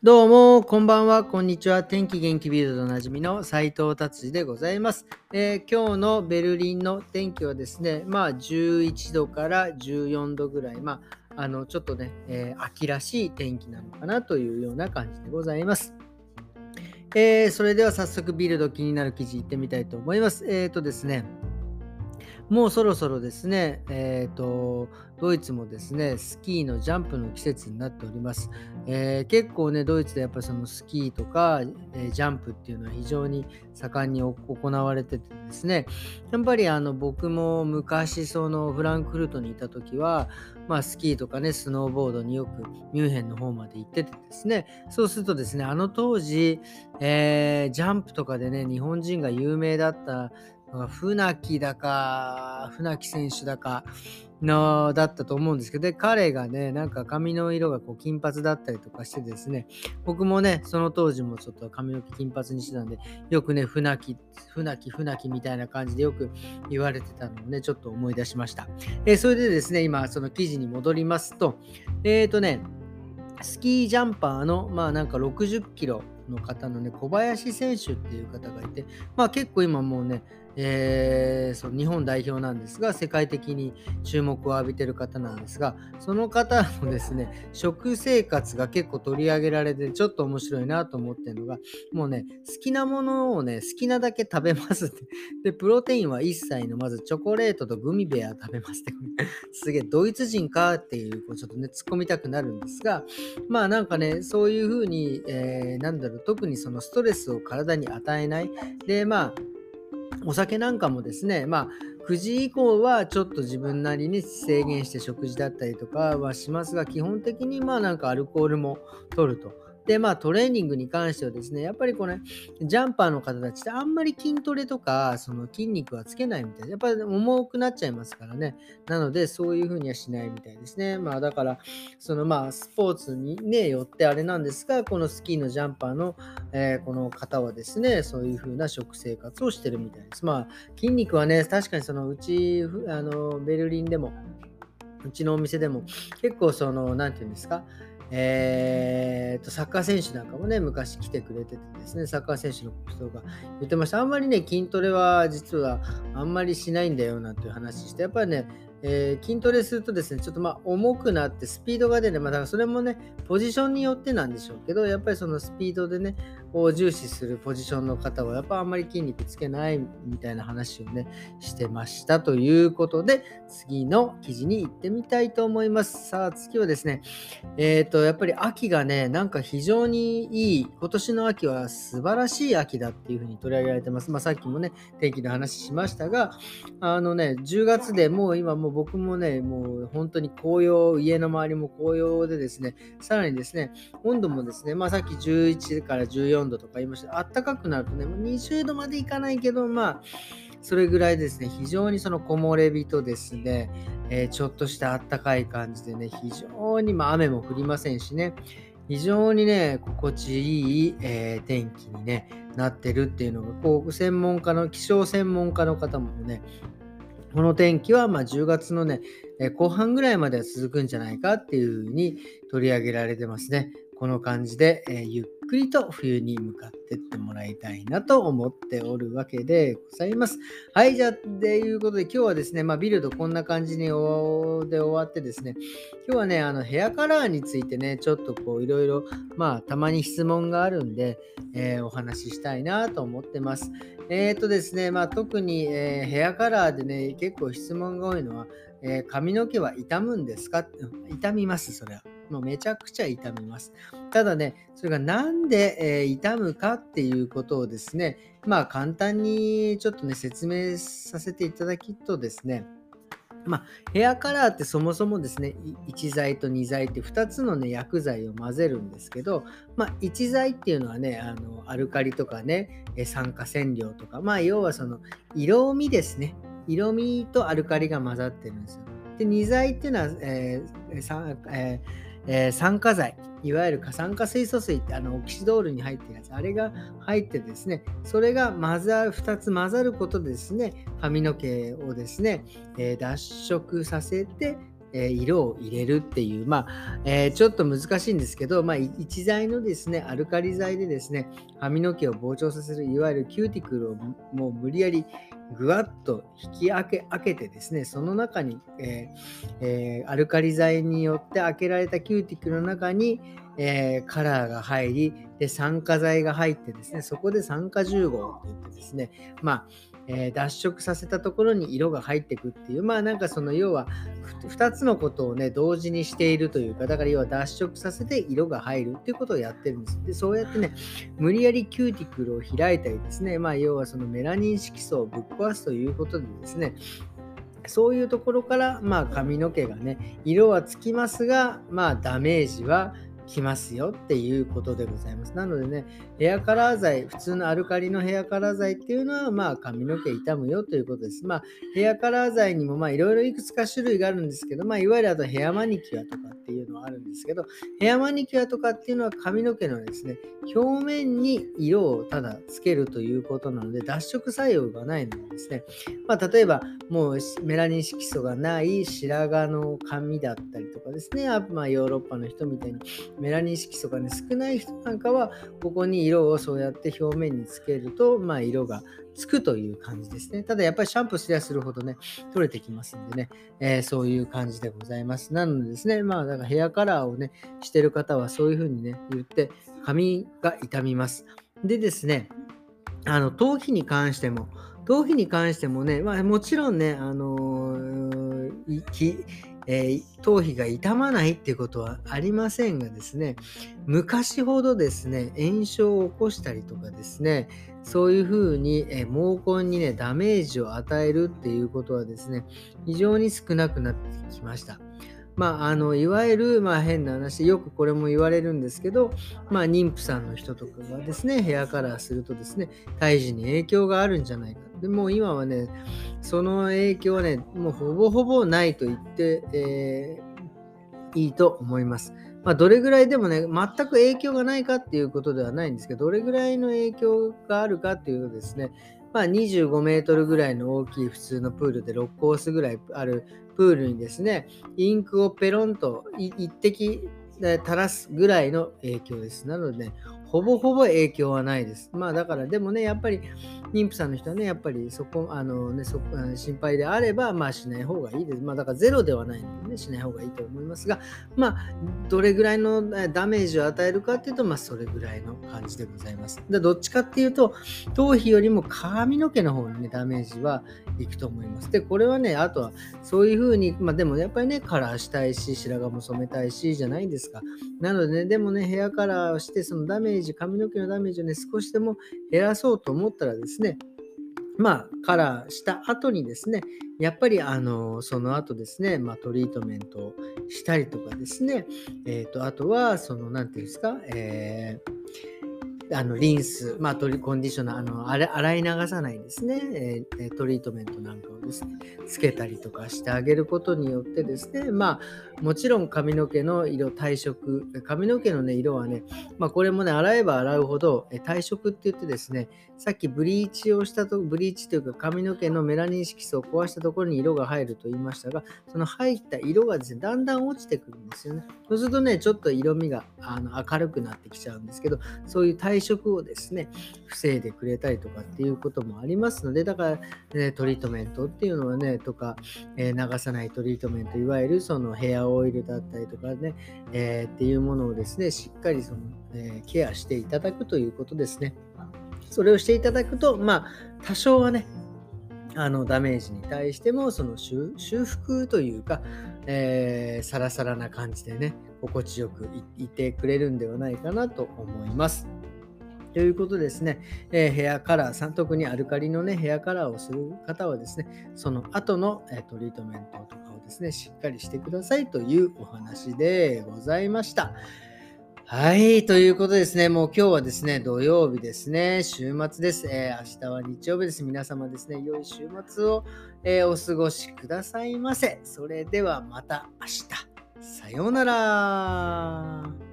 どうも、こんばんは、こんにちは。天気元気ビルドでおなじみの斉藤達治でございます、えー、今日のベルリンの天気はですね、まあ11度から14度ぐらい、まあ、あの、ちょっとね、えー、秋らしい天気なのかなというような感じでございます。えー、それでは早速ビルド気になる記事いってみたいと思います。えっ、とですね、もうそろそろですね、えーと、ドイツもですね、スキーのジャンプの季節になっております。えー、結構ね、ドイツでやっぱりそのスキーとか、えー、ジャンプっていうのは非常に盛んに行われててですね、やっぱりあの僕も昔そのフランクフルトにいた時は、まあ、スキーとかね、スノーボードによくミュンヘンの方まで行っててですね、そうするとですね、あの当時、えー、ジャンプとかでね、日本人が有名だった船木だか、船木選手だかのだったと思うんですけど、で彼がね、なんか髪の色がこう金髪だったりとかしてですね、僕もね、その当時もちょっと髪の毛金髪にしてたんで、よくね、船木、船木、船木みたいな感じでよく言われてたのをね、ちょっと思い出しました。えー、それでですね、今、その記事に戻りますと、えっ、ー、とね、スキージャンパーの、まあなんか60キロの方のね、小林選手っていう方がいて、まあ結構今もうね、えー、その日本代表なんですが、世界的に注目を浴びてる方なんですが、その方のですね、食生活が結構取り上げられて、ちょっと面白いなと思ってるのが、もうね、好きなものをね、好きなだけ食べますって。で、プロテインは一切の、まずチョコレートとグミベア食べますって。すげえ、ドイツ人かっていう、こうちょっとね、突っ込みたくなるんですが、まあなんかね、そういうふうに、えー、なんだろう、特にそのストレスを体に与えない。で、まあ、お酒なんかもですね、まあ、9時以降はちょっと自分なりに制限して食事だったりとかはしますが、基本的にまあなんかアルコールも取ると。で、まあトレーニングに関してはですね、やっぱりこれ、ジャンパーの方たちってあんまり筋トレとか、その筋肉はつけないみたいで、やっぱり重くなっちゃいますからね。なので、そういうふうにはしないみたいですね。まあだから、そのまあスポーツにね、よってあれなんですが、このスキーのジャンパーの、えー、この方はですね、そういうふうな食生活をしてるみたいです。まあ筋肉はね、確かにそのうち、あの、ベルリンでも、うちのお店でも結構その、何て言うんですか、えー、とサッカー選手なんかもね、昔来てくれててですね、サッカー選手の人が言ってました。あんまりね、筋トレは実はあんまりしないんだよなんていう話して、やっぱりね、えー、筋トレするとですね、ちょっとまあ重くなってスピードが出る。まあ、だからそれもね、ポジションによってなんでしょうけど、やっぱりそのスピードでね、を重視するポジションの方は、やっぱあんまり筋肉つけないみたいな話をね、してましたということで、次の記事に行ってみたいと思います。さあ、次はですね、えっ、ー、と、やっぱり秋がね、なんか非常にいい、今年の秋は素晴らしい秋だっていうふうに取り上げられてます。まあ、さっきもね、天気の話しましたが、あのね、10月でもう今もう僕もね、もう本当に紅葉、家の周りも紅葉でですね、さらにですね、温度もですね、まあさっき11から14度とか言いました。あったかくなるとね、20度までいかないけど、まあ、それぐらいですね、非常にその木漏れ日とですね、えー、ちょっとしたあったかい感じでね、非常に、まあ、雨も降りませんしね、非常にね、心地いい、えー、天気に、ね、なってるっていうのが、こう、専門家の、気象専門家の方もね、この天気はま10月のね、後半ぐらいまでは続くんじゃないかっていうふうに取り上げられてますね。この感じで、えー、ゆっくりと冬に向かってってもらいたいなと思っておるわけでございます。はい、じゃあ、ということで今日はですね、まあ、ビルドこんな感じにで終わってですね、今日はね、あのヘアカラーについてね、ちょっとこういろいろ、まあ、たまに質問があるんで、えー、お話ししたいなと思ってます。えっ、ー、とですね、まあ、特に、え、ヘアカラーでね、結構質問が多いのは、え髪の毛は傷むんですか？傷みます、それは。もうめちゃくちゃ痛みます。ただね、それがなんで、えー、痛むかっていうことをですね、まあ簡単にちょっとね、説明させていただきとですね、まあ、ヘアカラーってそもそもですね、1剤と2剤って2つのね、薬剤を混ぜるんですけど、まあ、1剤っていうのはね、あのアルカリとかね、酸化染料とか、まあ、要はその色味ですね。色味とアルカリが混ざってるんですよ。で、2剤っていうのは、えーえーえー、酸化剤、いわゆる過酸化水素水ってあのオキシドールに入ってるやつ、あれが入ってですね、それが混ざる、2つ混ざることでですね、髪の毛をですね、えー、脱色させて、え、色を入れるっていう、まあえー、ちょっと難しいんですけど、まあ、一剤のですね、アルカリ剤でですね、髪の毛を膨張させる、いわゆるキューティクルをもう無理やりぐわっと引き開け開けてですね、その中に、えーえー、アルカリ剤によって開けられたキューティクルの中に、えー、カラーが入り、で、酸化剤が入ってですね、そこで酸化重合といってですね、まあ、えー、脱色させたところに色が入ってくっていう、まあなんかその要は2つのことをね、同時にしているというか、だから要は脱色させて色が入るっていうことをやってるんです。で、そうやってね、無理やりキューティクルを開いたりですね、まあ要はそのメラニン色素をぶっ壊すということでですね、そういうところから、まあ、髪の毛がね、色はつきますが、まあ、ダメージはきますよっていうことでございます。なのでね、ヘアカラー剤、普通のアルカリのヘアカラー剤っていうのは、まあ髪の毛傷むよということです。まあヘアカラー剤にもまあいろいろいくつか種類があるんですけど、まあいわゆるあとヘアマニキュアとかっていうのはあるんですけど、ヘアマニキュアとかっていうのは髪の毛のですね、表面に色をただつけるということなので、脱色作用がないのでですね、まあ例えばもうメラニン色素がない白髪の髪だったりとかですね、あまあヨーロッパの人みたいにメラニン色素がね、少ない人なんかは、ここに色をそうやって表面につけると、まあ、色がつくという感じですね。ただやっぱりシャンプーすりゃするほどね、取れてきますんでね、えー、そういう感じでございます。なのでですね、まあ、だからヘアカラーをね、してる方はそういうふうにね、言って、髪が傷みます。でですね、あの、頭皮に関しても、頭皮に関してもね、まあ、もちろんね、あのー、えー、頭皮が傷まないっていうことはありませんがですね、昔ほどですね、炎症を起こしたりとかですね、そういうふうに、え毛根にね、ダメージを与えるっていうことはですね、非常に少なくなってきました。まあ、あのいわゆる、まあ、変な話よくこれも言われるんですけど、まあ、妊婦さんの人とかがですねヘアカラーするとですね胎児に影響があるんじゃないかでも今はねその影響はねもうほぼほぼないと言って、えー、いいと思います。まあ、どれぐらいでもね、全く影響がないかっていうことではないんですけど、どれぐらいの影響があるかっていうとですね、まあ、25メートルぐらいの大きい普通のプールで6コースぐらいあるプールにですね、インクをペロンと一滴垂らすぐらいの影響です。なのでね、ほぼほぼ影響はないです。まあだからでもね、やっぱり妊婦さんの人はね、やっぱりそこ、あのね、そ心配であれば、まあしない方がいいです。まあだからゼロではないのでね、しない方がいいと思いますが、まあどれぐらいのダメージを与えるかっていうと、まあそれぐらいの感じでございます。でどっちかっていうと、頭皮よりも髪の毛の方にね、ダメージはいくと思います。で、これはね、あとはそういうふうに、まあでもやっぱりね、カラーしたいし、白髪も染めたいし、じゃないですか。なのでね、でもね、ヘアカラーをして、そのダメージ、髪の毛のダメージをね、少しでも減らそうと思ったらですね、ねまあ、カラーした後にですね、やっぱりあのその後ですね、まあ、トリートメントをしたりとかですね、え、ー、と、あとは、その、なんていうんですか、えーあのリンス、まあ、トリコンディショナーあの洗い流さないですね、えー、トリートメントなんかをですね、つけたりとかしてあげることによってですね、まあ、もちろん髪の毛の色、体色、髪の毛の、ね、色はね、まあ、これもね、洗えば洗うほど、体色って言ってですね、さっきブリーチをしたと、ブリーチというか髪の毛のメラニン色素を壊したところに色が入ると言いましたが、その入った色がですね、だんだん落ちてくるんですよね。そうするとね、ちょっと色味があの明るくなってきちゃうんですけど、そういう体色をですね、防いでくれたりとかっていうこともありますので、だから、ね、トリートメントっていうのはね、とか、えー、流さないトリートメント、いわゆるそのヘアオイルだったりとかね、えー、っていうものをですね、しっかりその、えー、ケアしていただくということですね。それをしていただくと、まあ、多少はね、あのダメージに対してもその修復というか、えー、サラサラな感じでね心地よくいてくれるんではないかなと思います。ということですね、えー、ヘアカラーさん、特にアルカリのね、ヘアカラーをする方はですね、その後の、え、トリートメントとかをですね、しっかりしてくださいというお話でございました。はい。ということですね。もう今日はですね、土曜日ですね。週末です。えー、明日は日曜日です。皆様ですね、良い週末を、えー、お過ごしくださいませ。それではまた明日。さようなら。